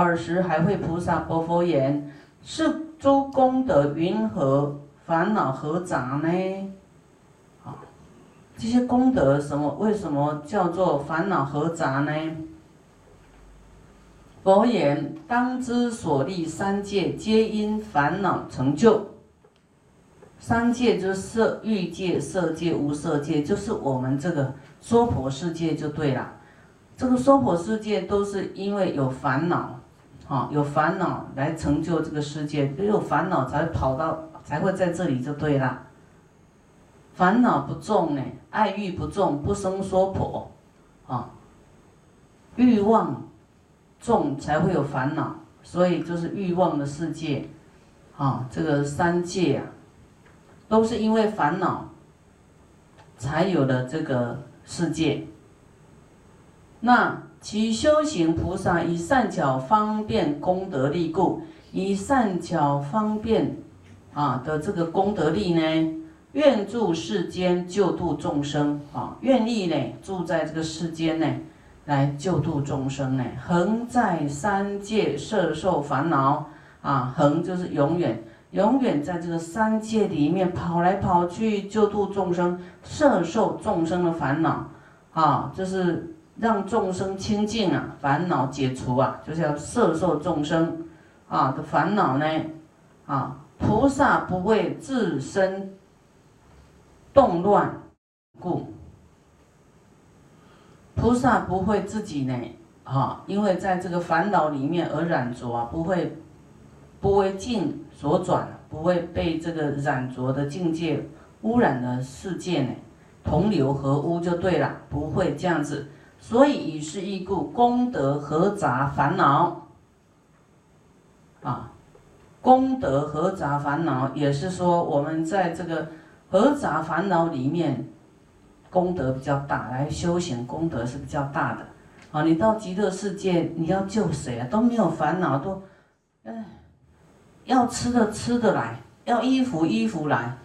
尔时还会菩萨薄佛言：是诸功德云何？烦恼何杂呢？啊，这些功德什么？为什么叫做烦恼何杂呢？佛言：当知所立三界，皆因烦恼成就。三界就是色欲界、色界、无色界，就是我们这个娑婆世界就对了。这个娑婆世界都是因为有烦恼，啊，有烦恼来成就这个世界，只有烦恼才跑到，才会在这里就对了。烦恼不重呢，爱欲不重，不生娑婆，啊，欲望重才会有烦恼，所以就是欲望的世界，啊，这个三界啊。都是因为烦恼，才有了这个世界。那其修行菩萨以善巧方便功德力故，以善巧方便啊的这个功德力呢，愿住世间救度众生啊，愿力呢住在这个世间呢，来救度众生呢，恒在三界摄受烦恼啊，恒就是永远。永远在这个三界里面跑来跑去，救度众生，摄受众生的烦恼，啊，就是让众生清净啊，烦恼解除啊，就是要摄受众生啊的烦恼呢，啊，菩萨不为自身动乱故，菩萨不会自己呢，啊，因为在这个烦恼里面而染着啊，不会。不为境所转，不会被这个染浊的境界污染的世界呢，同流合污就对了，不会这样子。所以以是义故，功德合杂烦恼啊，功德合杂烦恼，也是说我们在这个合杂烦恼里面，功德比较大，来修行功德是比较大的啊。你到极乐世界，你要救谁啊？都没有烦恼，都，哎。要吃的吃的来，要衣服衣服来，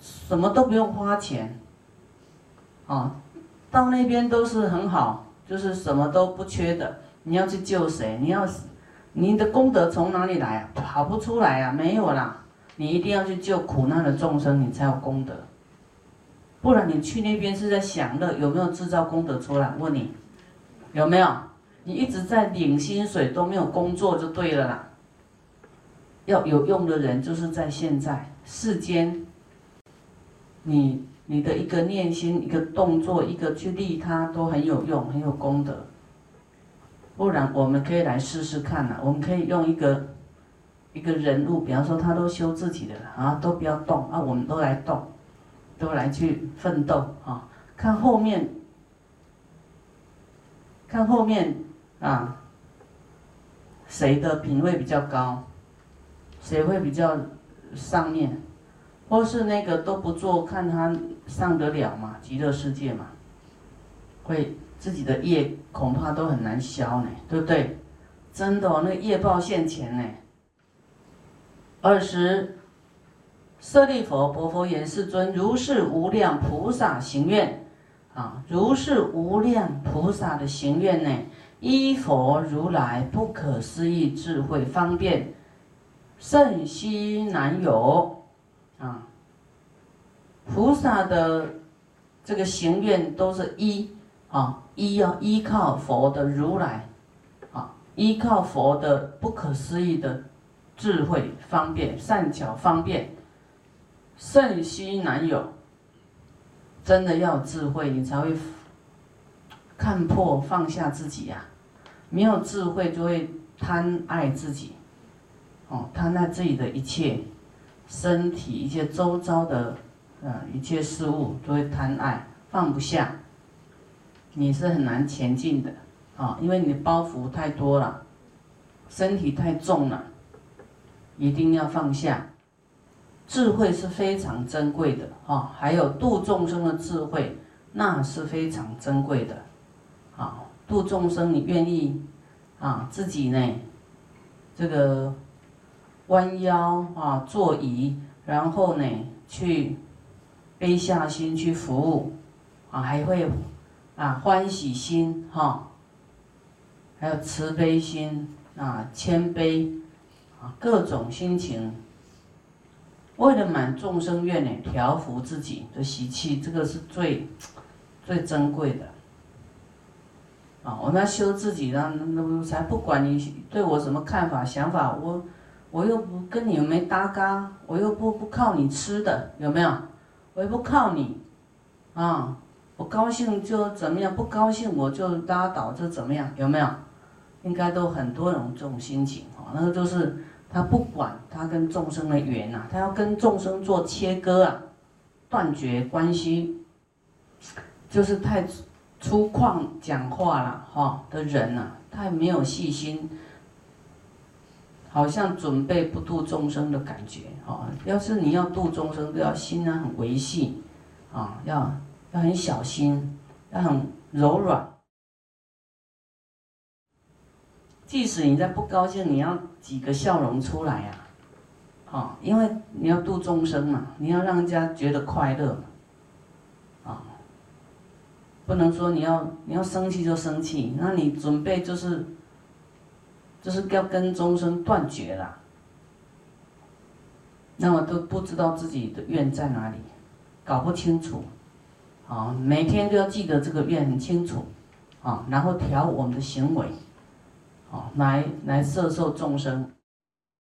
什么都不用花钱，啊，到那边都是很好，就是什么都不缺的。你要去救谁？你要，你的功德从哪里来啊？跑不出来啊，没有啦。你一定要去救苦难的众生，你才有功德。不然你去那边是在享乐，有没有制造功德出来？问你，有没有？你一直在领薪水都没有工作就对了啦。要有用的人，就是在现在世间，你你的一个念心、一个动作、一个去利他，都很有用，很有功德。不然，我们可以来试试看呐。我们可以用一个一个人物，比方说他都修自己的啊，都不要动啊，我们都来动，都来去奋斗啊。看后面，看后面啊，谁的品位比较高？谁会比较上面，或是那个都不做，看他上得了吗？极乐世界嘛，会自己的业恐怕都很难消呢，对不对？真的哦，那个业报现前呢。二十，舍利佛，薄佛言：世尊，如是无量菩萨行愿啊，如是无量菩萨的行愿呢，依佛如来不可思议智慧方便。甚稀难有，啊！菩萨的这个行愿都是依啊，依要依靠佛的如来，啊，依靠佛的不可思议的智慧方便善巧方便，甚稀难有。真的要智慧，你才会看破放下自己呀。没有智慧，就会贪爱自己。哦，贪爱自己的一切身体、一切周遭的，呃，一切事物都会贪爱，放不下，你是很难前进的，啊，因为你的包袱太多了，身体太重了，一定要放下。智慧是非常珍贵的，啊，还有度众生的智慧，那是非常珍贵的，啊，度众生，你愿意啊，自己呢，这个。弯腰啊，坐椅，然后呢，去背下心去服务，啊，还会啊欢喜心哈，还有慈悲心啊，谦卑啊，各种心情，为了满众生愿呢，调伏自己的习气，这个是最最珍贵的。啊，我那修自己呢，那才不管你对我什么看法、想法，我我又不跟你没搭嘎，我又不不靠你吃的，有没有？我又不靠你，啊，我高兴就怎么样，不高兴我就拉倒，就怎么样，有没有？应该都很多种这种心情哦，那个就是他不管他跟众生的缘呐，他要跟众生做切割啊，断绝关系，就是太。粗犷讲话了哈的人呐，太没有细心，好像准备不度众生的感觉啊。要是你要度众生，都要心啊很维系，啊，要要很小心，要很柔软。即使你在不高兴，你要几个笑容出来呀，啊，因为你要度众生嘛，你要让人家觉得快乐。啊不能说你要你要生气就生气，那你准备就是，就是要跟众生断绝了，那么都不知道自己的愿在哪里，搞不清楚，啊，每天都要记得这个愿很清楚，啊，然后调我们的行为，啊，来来摄受众生。